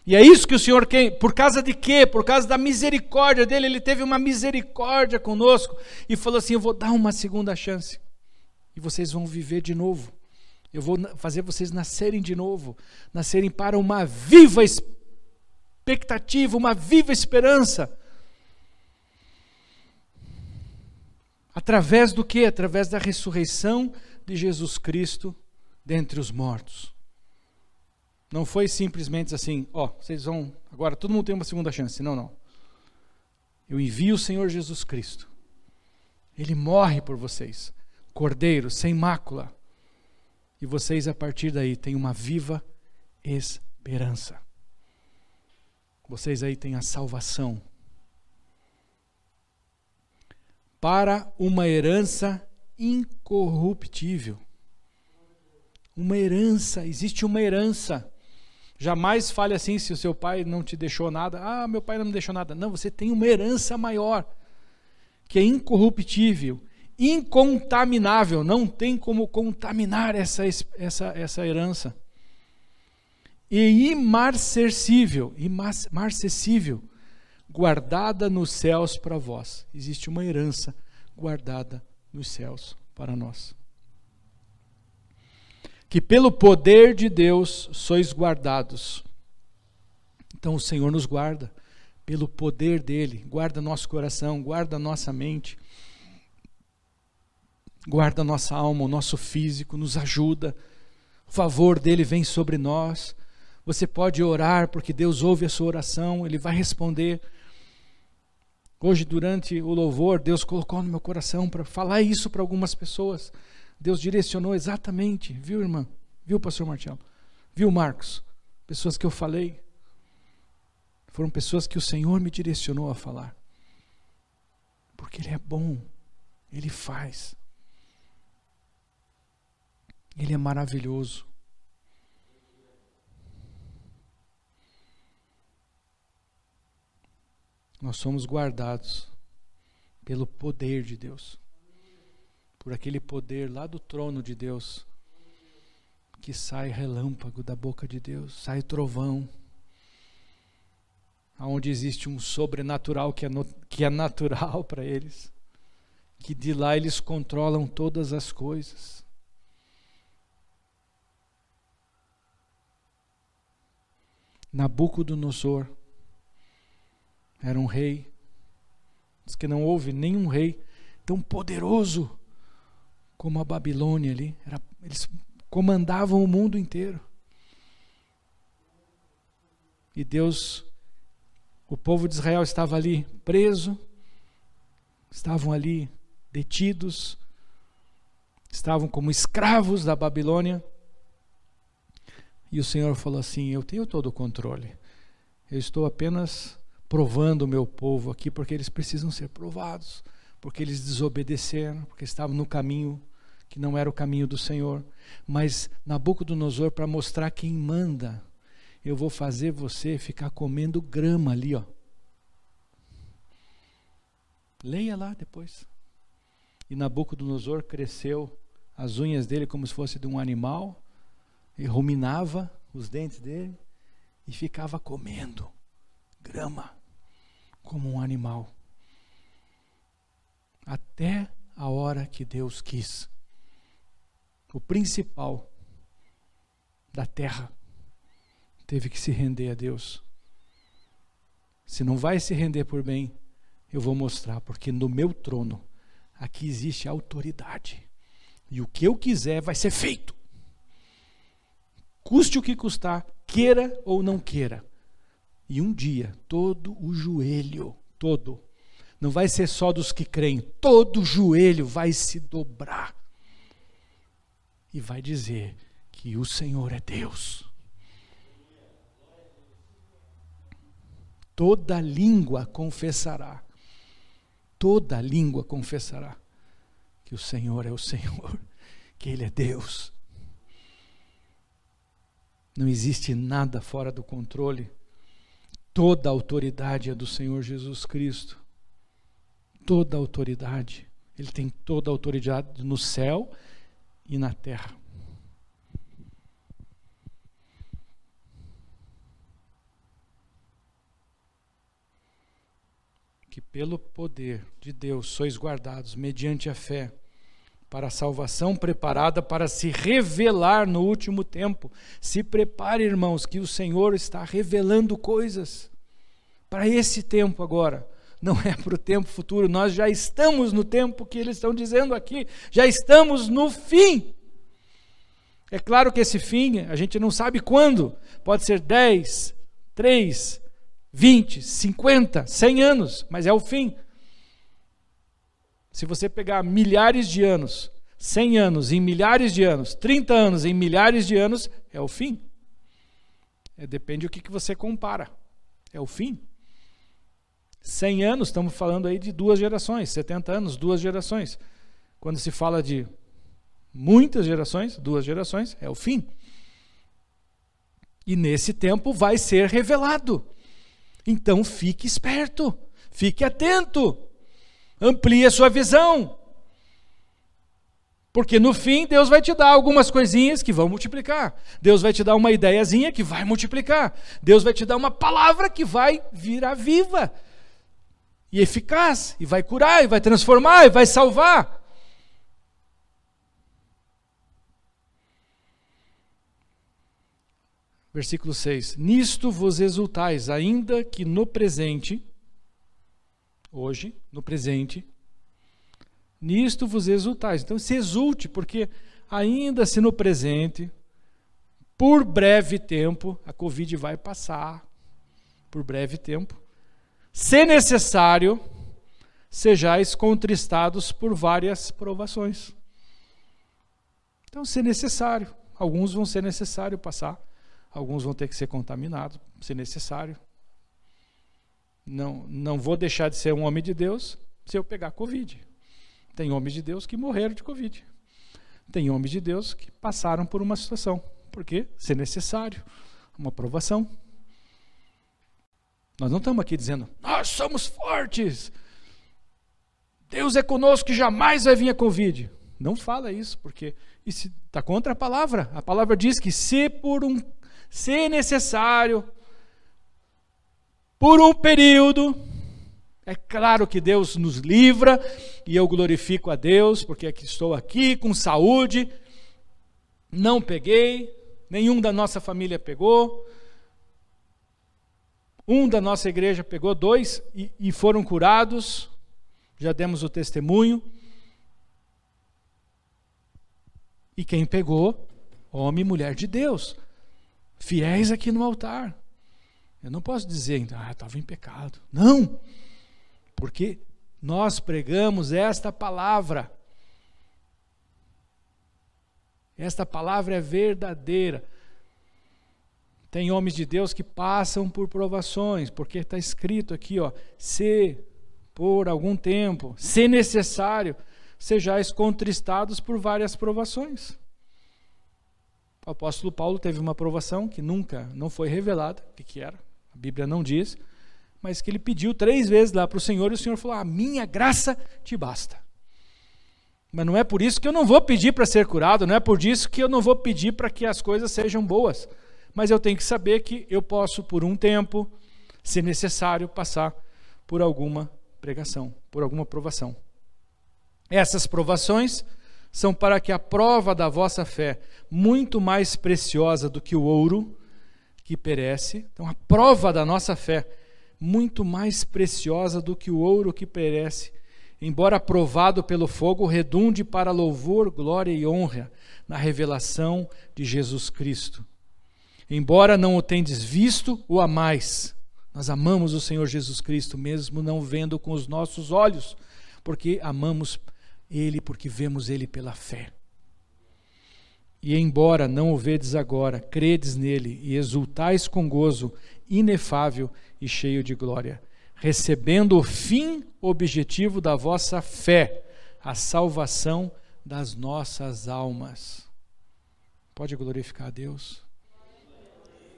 E é isso que o Senhor quer, por causa de quê? Por causa da misericórdia dele, ele teve uma misericórdia conosco e falou assim: Eu vou dar uma segunda chance e vocês vão viver de novo. Eu vou fazer vocês nascerem de novo, nascerem para uma viva expectativa, uma viva esperança. Através do que? Através da ressurreição de Jesus Cristo dentre os mortos. Não foi simplesmente assim, ó, oh, vocês vão, agora todo mundo tem uma segunda chance. Não, não. Eu envio o Senhor Jesus Cristo. Ele morre por vocês. Cordeiro, sem mácula e vocês, a partir daí, têm uma viva esperança. Vocês aí têm a salvação. Para uma herança incorruptível. Uma herança, existe uma herança. Jamais fale assim se o seu pai não te deixou nada. Ah, meu pai não me deixou nada. Não, você tem uma herança maior, que é incorruptível, incontaminável, não tem como contaminar essa, essa, essa herança. E imarcessível, imarcessível, guardada nos céus para vós. Existe uma herança guardada nos céus para nós. Que pelo poder de Deus sois guardados. Então o Senhor nos guarda, pelo poder dele, guarda nosso coração, guarda nossa mente guarda nossa alma, o nosso físico, nos ajuda. O favor dele vem sobre nós. Você pode orar porque Deus ouve a sua oração, ele vai responder. Hoje, durante o louvor, Deus colocou no meu coração para falar isso para algumas pessoas. Deus direcionou exatamente, viu, irmã? Viu, pastor Marcelo? Viu, Marcos? Pessoas que eu falei. Foram pessoas que o Senhor me direcionou a falar. Porque Ele é bom, Ele faz. Ele é maravilhoso. Nós somos guardados pelo poder de Deus, por aquele poder lá do trono de Deus, que sai relâmpago da boca de Deus, sai trovão, aonde existe um sobrenatural que é, no, que é natural para eles, que de lá eles controlam todas as coisas. Nabucodonosor era um rei. Diz que não houve nenhum rei tão poderoso como a Babilônia ali. Era, eles comandavam o mundo inteiro. E Deus, o povo de Israel estava ali preso, estavam ali detidos, estavam como escravos da Babilônia. E o Senhor falou assim: Eu tenho todo o controle. Eu estou apenas provando o meu povo aqui porque eles precisam ser provados, porque eles desobedeceram, porque estavam no caminho que não era o caminho do Senhor. Mas Nabucodonosor, para mostrar quem manda, eu vou fazer você ficar comendo grama ali, ó. Leia lá depois. E Nabucodonosor cresceu as unhas dele como se fosse de um animal e ruminava os dentes dele e ficava comendo grama como um animal. Até a hora que Deus quis. O principal da terra teve que se render a Deus. Se não vai se render por bem, eu vou mostrar, porque no meu trono aqui existe autoridade. E o que eu quiser vai ser feito custe o que custar, queira ou não queira. E um dia, todo o joelho, todo, não vai ser só dos que creem, todo o joelho vai se dobrar e vai dizer que o Senhor é Deus. Toda língua confessará, toda língua confessará que o Senhor é o Senhor, que Ele é Deus Não existe nada fora do controle. Toda a autoridade é do Senhor Jesus Cristo. Toda a autoridade. Ele tem toda a autoridade no céu e na terra. Que pelo poder de Deus sois guardados mediante a fé para a salvação preparada para se revelar no último tempo. Se prepare, irmãos, que o Senhor está revelando coisas para esse tempo agora. Não é para o tempo futuro, nós já estamos no tempo que eles estão dizendo aqui, já estamos no fim. É claro que esse fim a gente não sabe quando, pode ser 10, 3, 20, 50, 100 anos, mas é o fim. Se você pegar milhares de anos, 100 anos em milhares de anos, 30 anos em milhares de anos, é o fim. É, depende do que, que você compara. É o fim. 100 anos, estamos falando aí de duas gerações. 70 anos, duas gerações. Quando se fala de muitas gerações, duas gerações, é o fim. E nesse tempo vai ser revelado. Então fique esperto, fique atento. Amplie a sua visão. Porque no fim Deus vai te dar algumas coisinhas que vão multiplicar. Deus vai te dar uma ideiazinha que vai multiplicar. Deus vai te dar uma palavra que vai virar viva e eficaz, e vai curar, e vai transformar, e vai salvar. Versículo 6: Nisto vos exultais, ainda que no presente hoje, no presente. Nisto vos exultais. Então se exulte, porque ainda se no presente, por breve tempo, a Covid vai passar. Por breve tempo. Se necessário, sejais contristados por várias provações. Então, se necessário, alguns vão ser necessário passar, alguns vão ter que ser contaminados, se necessário. Não, não vou deixar de ser um homem de Deus se eu pegar Covid. Tem homens de Deus que morreram de Covid. Tem homens de Deus que passaram por uma situação. Porque, se necessário, uma aprovação. Nós não estamos aqui dizendo, nós somos fortes. Deus é conosco que jamais vai vir a Covid. Não fala isso, porque está contra a palavra. A palavra diz que se por um se necessário, por um período. É claro que Deus nos livra e eu glorifico a Deus porque aqui estou aqui com saúde. Não peguei, nenhum da nossa família pegou. Um da nossa igreja pegou, dois e, e foram curados. Já demos o testemunho. E quem pegou? Homem e mulher de Deus, fiéis aqui no altar. Eu não posso dizer, ah, estava em pecado. Não, porque nós pregamos esta palavra. Esta palavra é verdadeira. Tem homens de Deus que passam por provações, porque está escrito aqui, ó, se por algum tempo, se necessário, sejais contristados por várias provações. O apóstolo Paulo teve uma provação que nunca, não foi revelada, o que, que era, a Bíblia não diz, mas que ele pediu três vezes lá para o Senhor e o Senhor falou: A minha graça te basta. Mas não é por isso que eu não vou pedir para ser curado, não é por isso que eu não vou pedir para que as coisas sejam boas. Mas eu tenho que saber que eu posso, por um tempo, se necessário, passar por alguma pregação, por alguma provação. Essas provações são para que a prova da vossa fé, muito mais preciosa do que o ouro, que perece. Então, a prova da nossa fé, muito mais preciosa do que o ouro que perece, embora provado pelo fogo, redunde para louvor, glória e honra na revelação de Jesus Cristo. Embora não o tendes visto, o amais. Nós amamos o Senhor Jesus Cristo, mesmo não vendo com os nossos olhos, porque amamos Ele, porque vemos Ele pela fé. E embora não o vedes agora, credes nele e exultais com gozo inefável e cheio de glória, recebendo o fim objetivo da vossa fé, a salvação das nossas almas. Pode glorificar a Deus?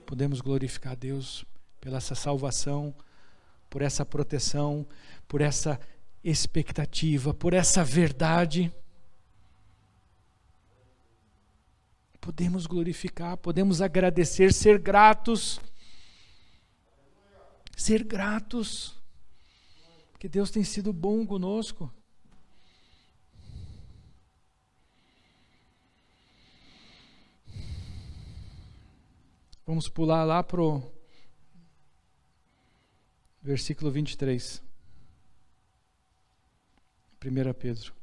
Podemos glorificar a Deus pela essa salvação, por essa proteção, por essa expectativa, por essa verdade. Podemos glorificar, podemos agradecer, ser gratos. Ser gratos, porque Deus tem sido bom conosco. Vamos pular lá para o versículo 23. 1 Pedro.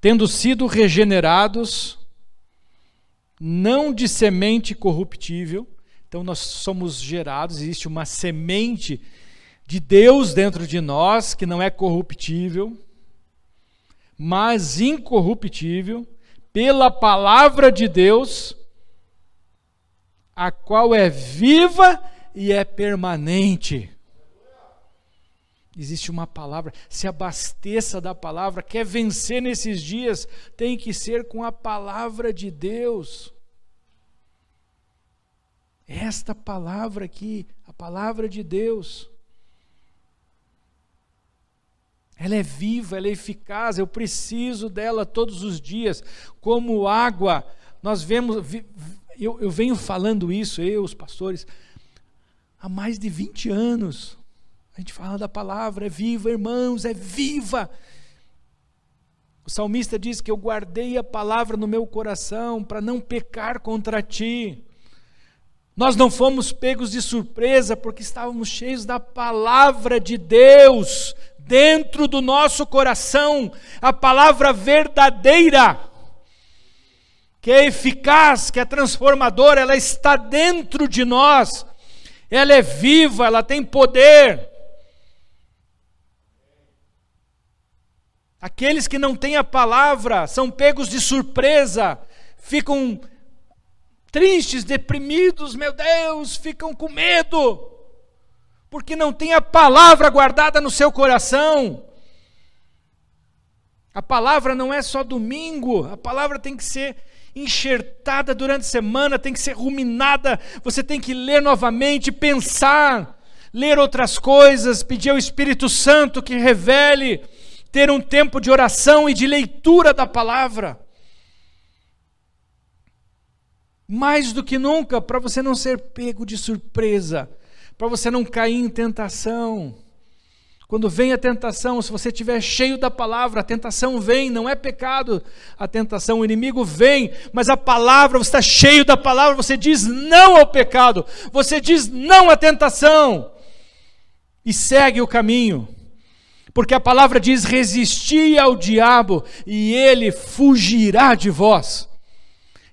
Tendo sido regenerados, não de semente corruptível, então nós somos gerados, existe uma semente de Deus dentro de nós que não é corruptível, mas incorruptível, pela palavra de Deus, a qual é viva e é permanente. Existe uma palavra, se abasteça da palavra, quer vencer nesses dias, tem que ser com a palavra de Deus. Esta palavra aqui, a palavra de Deus. Ela é viva, ela é eficaz, eu preciso dela todos os dias, como água. Nós vemos, eu, eu venho falando isso, eu, os pastores, há mais de 20 anos. A gente fala da palavra, é viva, irmãos, é viva. O salmista diz que eu guardei a palavra no meu coração para não pecar contra ti. Nós não fomos pegos de surpresa porque estávamos cheios da palavra de Deus dentro do nosso coração, a palavra verdadeira que é eficaz, que é transformadora, ela está dentro de nós, ela é viva, ela tem poder. Aqueles que não têm a palavra são pegos de surpresa, ficam tristes, deprimidos, meu Deus, ficam com medo, porque não tem a palavra guardada no seu coração. A palavra não é só domingo, a palavra tem que ser enxertada durante a semana, tem que ser ruminada, você tem que ler novamente, pensar, ler outras coisas, pedir ao Espírito Santo que revele, ter um tempo de oração e de leitura da palavra. Mais do que nunca, para você não ser pego de surpresa, para você não cair em tentação. Quando vem a tentação, se você estiver cheio da palavra, a tentação vem, não é pecado a tentação, o inimigo vem, mas a palavra, você está cheio da palavra, você diz não ao pecado, você diz não à tentação e segue o caminho, porque a palavra diz: resisti ao diabo e ele fugirá de vós.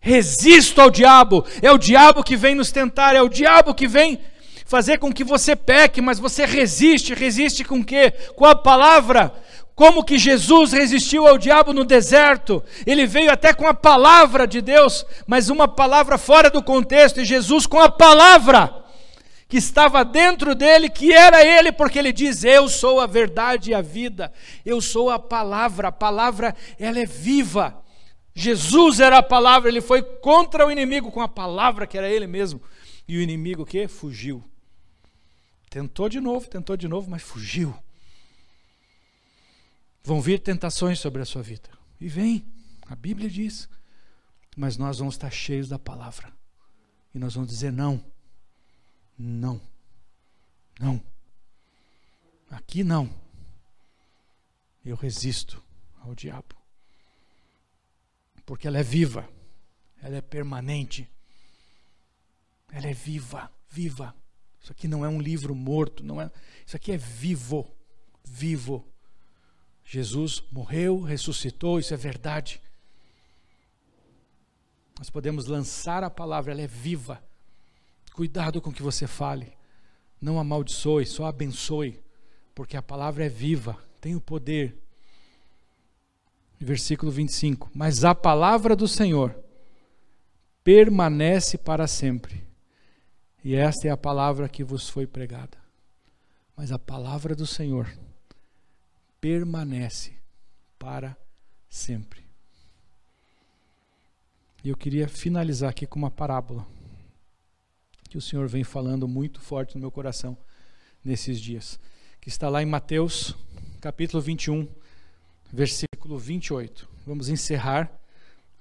Resisto ao diabo, é o diabo que vem nos tentar, é o diabo que vem fazer com que você peque, mas você resiste, resiste com quê? Com a palavra. Como que Jesus resistiu ao diabo no deserto? Ele veio até com a palavra de Deus, mas uma palavra fora do contexto, e Jesus com a palavra que estava dentro dele, que era ele, porque ele diz: Eu sou a verdade e a vida, eu sou a palavra, a palavra ela é viva. Jesus era a palavra, ele foi contra o inimigo com a palavra que era ele mesmo. E o inimigo que fugiu. Tentou de novo, tentou de novo, mas fugiu. Vão vir tentações sobre a sua vida. E vem, a Bíblia diz. Mas nós vamos estar cheios da palavra. E nós vamos dizer não. Não. Não. Aqui não. Eu resisto ao diabo. Porque ela é viva. Ela é permanente. Ela é viva, viva. Isso aqui não é um livro morto, não é. Isso aqui é vivo, vivo. Jesus morreu, ressuscitou, isso é verdade. Nós podemos lançar a palavra, ela é viva. Cuidado com o que você fale. Não amaldiçoe, só abençoe, porque a palavra é viva, tem o poder. Versículo 25: Mas a palavra do Senhor permanece para sempre. E esta é a palavra que vos foi pregada. Mas a palavra do Senhor permanece para sempre. E eu queria finalizar aqui com uma parábola que o Senhor vem falando muito forte no meu coração nesses dias, que está lá em Mateus, capítulo 21, versículo 28. Vamos encerrar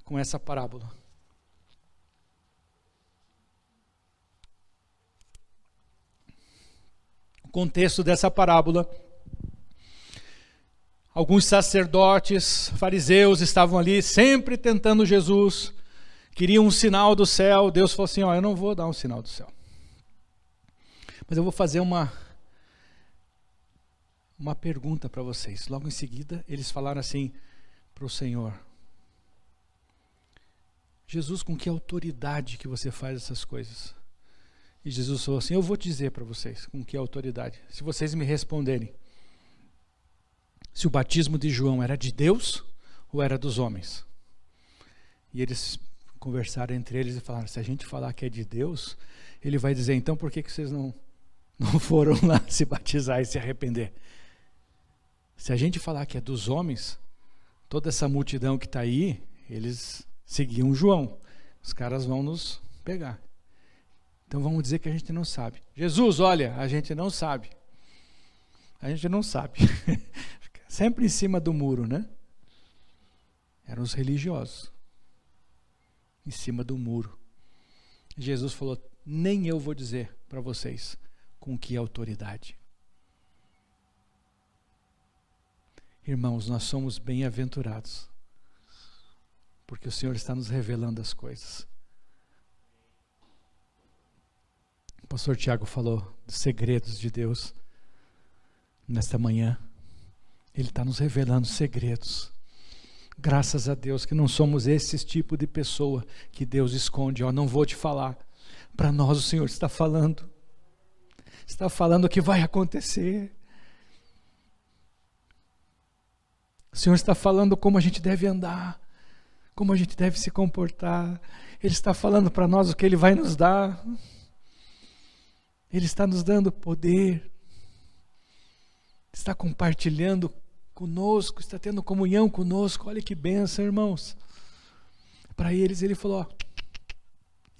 com essa parábola. O contexto dessa parábola Alguns sacerdotes, fariseus estavam ali sempre tentando Jesus, queriam um sinal do céu. Deus falou assim: Ó, eu não vou dar um sinal do céu, mas eu vou fazer uma uma pergunta para vocês. Logo em seguida, eles falaram assim para o Senhor: Jesus, com que autoridade que você faz essas coisas? E Jesus falou assim: Eu vou dizer para vocês com que autoridade, se vocês me responderem se o batismo de João era de Deus ou era dos homens. E eles conversaram entre eles e falaram: se a gente falar que é de Deus, ele vai dizer, então por que, que vocês não, não foram lá se batizar e se arrepender? Se a gente falar que é dos homens, toda essa multidão que está aí, eles seguiam João. Os caras vão nos pegar. Então vamos dizer que a gente não sabe. Jesus, olha, a gente não sabe. A gente não sabe. sempre em cima do muro, né? Eram os religiosos. Em cima do muro. Jesus falou: Nem eu vou dizer para vocês com que autoridade. Irmãos, nós somos bem-aventurados, porque o Senhor está nos revelando as coisas. O pastor Tiago falou dos segredos de Deus nesta manhã. Ele está nos revelando segredos. Graças a Deus que não somos esse tipo de pessoa que Deus esconde. Ó, não vou te falar. Para nós o Senhor está falando. Está falando o que vai acontecer. O Senhor está falando como a gente deve andar, como a gente deve se comportar. Ele está falando para nós o que Ele vai nos dar. Ele está nos dando poder. Está compartilhando conosco, está tendo comunhão conosco. Olha que benção, irmãos. Para eles, ele falou: ó,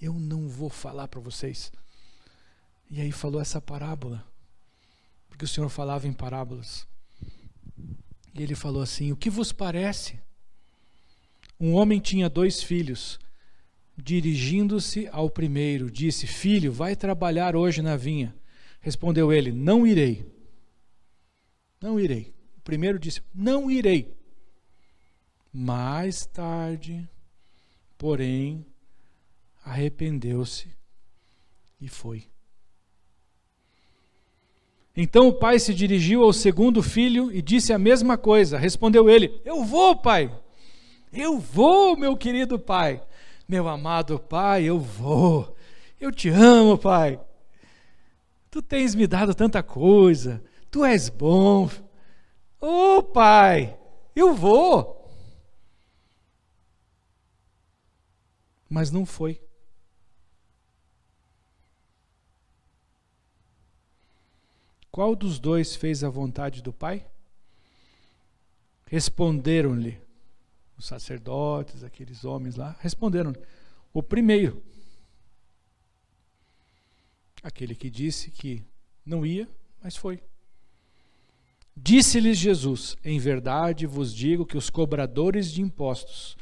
Eu não vou falar para vocês. E aí falou essa parábola, porque o Senhor falava em parábolas. E ele falou assim: O que vos parece? Um homem tinha dois filhos. Dirigindo-se ao primeiro, disse: Filho, vai trabalhar hoje na vinha. Respondeu ele: Não irei. Não irei primeiro disse: Não irei. Mais tarde, porém, arrependeu-se e foi. Então o pai se dirigiu ao segundo filho e disse a mesma coisa. Respondeu ele: Eu vou, pai. Eu vou, meu querido pai. Meu amado pai, eu vou. Eu te amo, pai. Tu tens me dado tanta coisa. Tu és bom. Ô oh, pai, eu vou. Mas não foi. Qual dos dois fez a vontade do pai? Responderam-lhe os sacerdotes, aqueles homens lá, responderam o primeiro. Aquele que disse que não ia, mas foi. Disse-lhes Jesus: Em verdade vos digo que os cobradores de impostos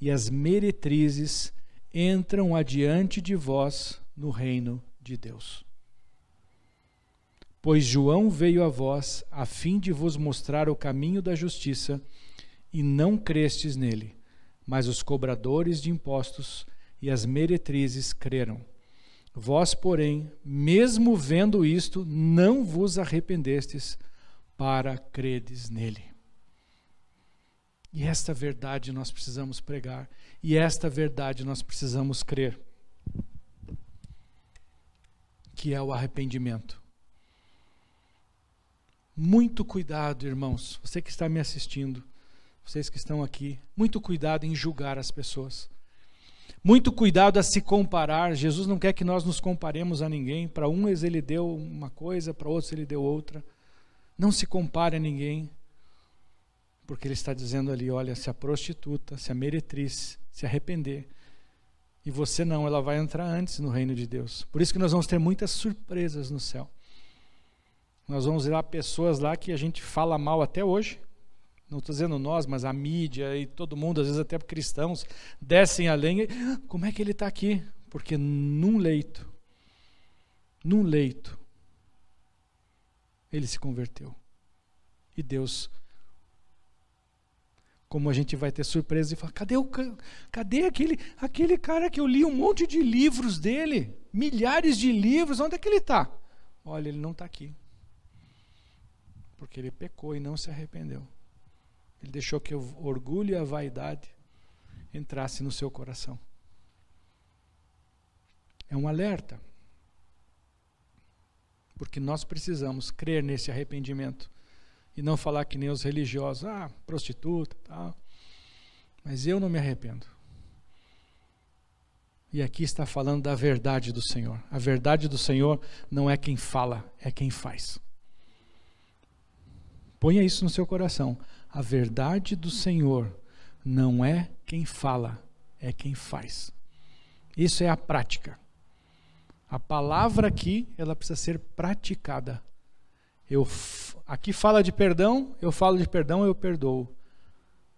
e as meretrizes entram adiante de vós no reino de Deus. Pois João veio a vós a fim de vos mostrar o caminho da justiça, e não crestes nele, mas os cobradores de impostos e as meretrizes creram. Vós, porém, mesmo vendo isto, não vos arrependestes para credes nele. E esta verdade nós precisamos pregar, e esta verdade nós precisamos crer, que é o arrependimento. Muito cuidado, irmãos, você que está me assistindo, vocês que estão aqui, muito cuidado em julgar as pessoas. Muito cuidado a se comparar. Jesus não quer que nós nos comparemos a ninguém. Para uns ele deu uma coisa, para outros ele deu outra. Não se compare a ninguém, porque ele está dizendo ali: olha, se a prostituta, se a meretriz se arrepender E você não, ela vai entrar antes no reino de Deus. Por isso que nós vamos ter muitas surpresas no céu. Nós vamos ver lá pessoas lá que a gente fala mal até hoje. Não estou dizendo nós, mas a mídia e todo mundo, às vezes até cristãos, descem a lenha. Ah, como é que ele está aqui? Porque num leito, num leito, ele se converteu. E Deus como a gente vai ter surpresa e falar: cadê, o, cadê aquele, aquele cara que eu li um monte de livros dele? Milhares de livros, onde é que ele está? Olha, ele não está aqui. Porque ele pecou e não se arrependeu. Ele deixou que o orgulho e a vaidade entrasse no seu coração. É um alerta. Porque nós precisamos crer nesse arrependimento e não falar que nem os religiosos, ah, prostituta, tal. Mas eu não me arrependo. E aqui está falando da verdade do Senhor. A verdade do Senhor não é quem fala, é quem faz. Ponha isso no seu coração. A verdade do Senhor não é quem fala, é quem faz. Isso é a prática. A palavra aqui, ela precisa ser praticada. Eu aqui fala de perdão, eu falo de perdão, eu perdoo.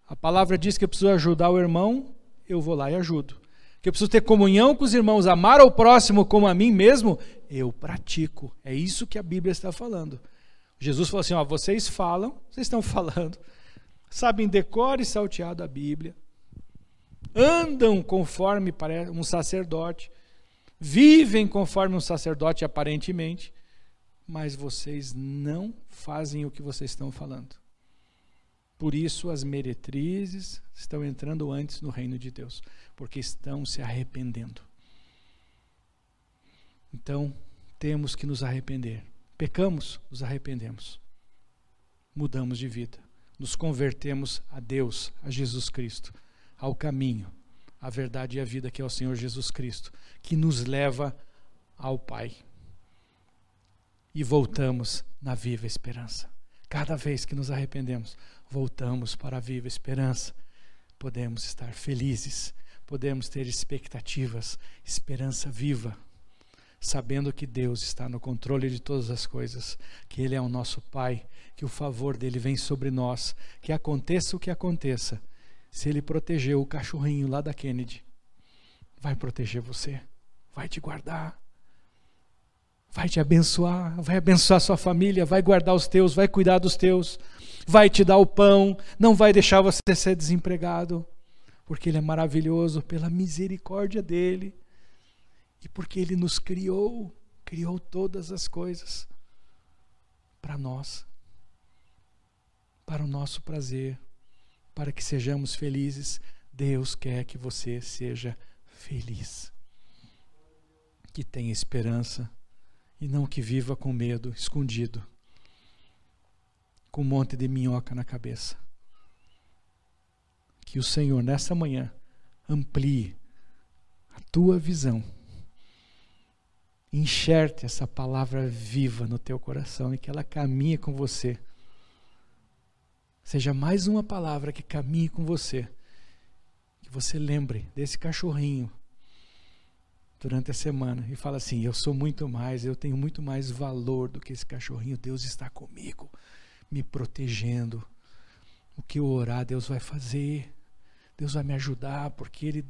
A palavra diz que eu preciso ajudar o irmão, eu vou lá e ajudo. Que eu preciso ter comunhão com os irmãos, amar ao próximo como a mim mesmo, eu pratico. É isso que a Bíblia está falando. Jesus falou assim: ó, vocês falam, vocês estão falando, sabem decore e salteado a Bíblia, andam conforme um sacerdote, vivem conforme um sacerdote aparentemente, mas vocês não fazem o que vocês estão falando. Por isso as meretrizes estão entrando antes no reino de Deus, porque estão se arrependendo. Então, temos que nos arrepender. Pecamos, nos arrependemos. Mudamos de vida. Nos convertemos a Deus, a Jesus Cristo, ao caminho, à verdade e à vida que é o Senhor Jesus Cristo, que nos leva ao Pai e voltamos na viva esperança. Cada vez que nos arrependemos, voltamos para a viva esperança. Podemos estar felizes, podemos ter expectativas, esperança viva, sabendo que Deus está no controle de todas as coisas, que Ele é o nosso Pai, que o favor dele vem sobre nós, que aconteça o que aconteça. Se Ele protegeu o cachorrinho lá da Kennedy, vai proteger você, vai te guardar vai te abençoar, vai abençoar sua família, vai guardar os teus, vai cuidar dos teus, vai te dar o pão, não vai deixar você ser desempregado, porque Ele é maravilhoso pela misericórdia dEle e porque Ele nos criou, criou todas as coisas para nós, para o nosso prazer, para que sejamos felizes. Deus quer que você seja feliz, que tenha esperança e não que viva com medo, escondido, com um monte de minhoca na cabeça. Que o Senhor, nessa manhã, amplie a tua visão, enxerte essa palavra viva no teu coração e que ela caminhe com você. Seja mais uma palavra que caminhe com você. Que você lembre desse cachorrinho durante a semana e fala assim: Eu sou muito mais, eu tenho muito mais valor do que esse cachorrinho. Deus está comigo, me protegendo. O que eu orar, Deus vai fazer. Deus vai me ajudar, porque Ele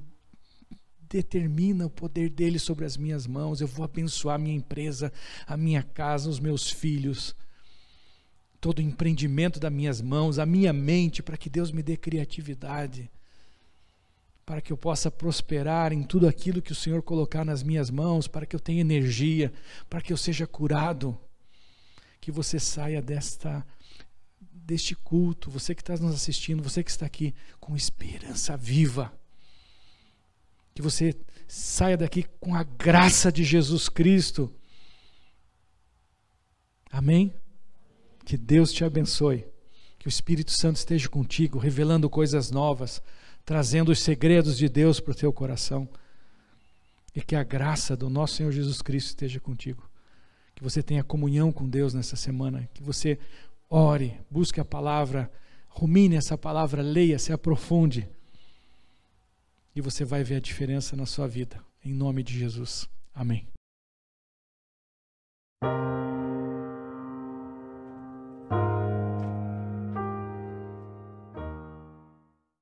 determina o poder dele sobre as minhas mãos. Eu vou abençoar a minha empresa, a minha casa, os meus filhos, todo o empreendimento das minhas mãos, a minha mente, para que Deus me dê criatividade para que eu possa prosperar em tudo aquilo que o Senhor colocar nas minhas mãos, para que eu tenha energia, para que eu seja curado. Que você saia desta deste culto, você que está nos assistindo, você que está aqui com esperança viva. Que você saia daqui com a graça de Jesus Cristo. Amém? Que Deus te abençoe. Que o Espírito Santo esteja contigo, revelando coisas novas trazendo os segredos de Deus para o teu coração. E que a graça do nosso Senhor Jesus Cristo esteja contigo. Que você tenha comunhão com Deus nessa semana. Que você ore, busque a palavra, rumine essa palavra, leia, se aprofunde. e você vai ver a diferença na sua vida. Em nome de Jesus. Amém.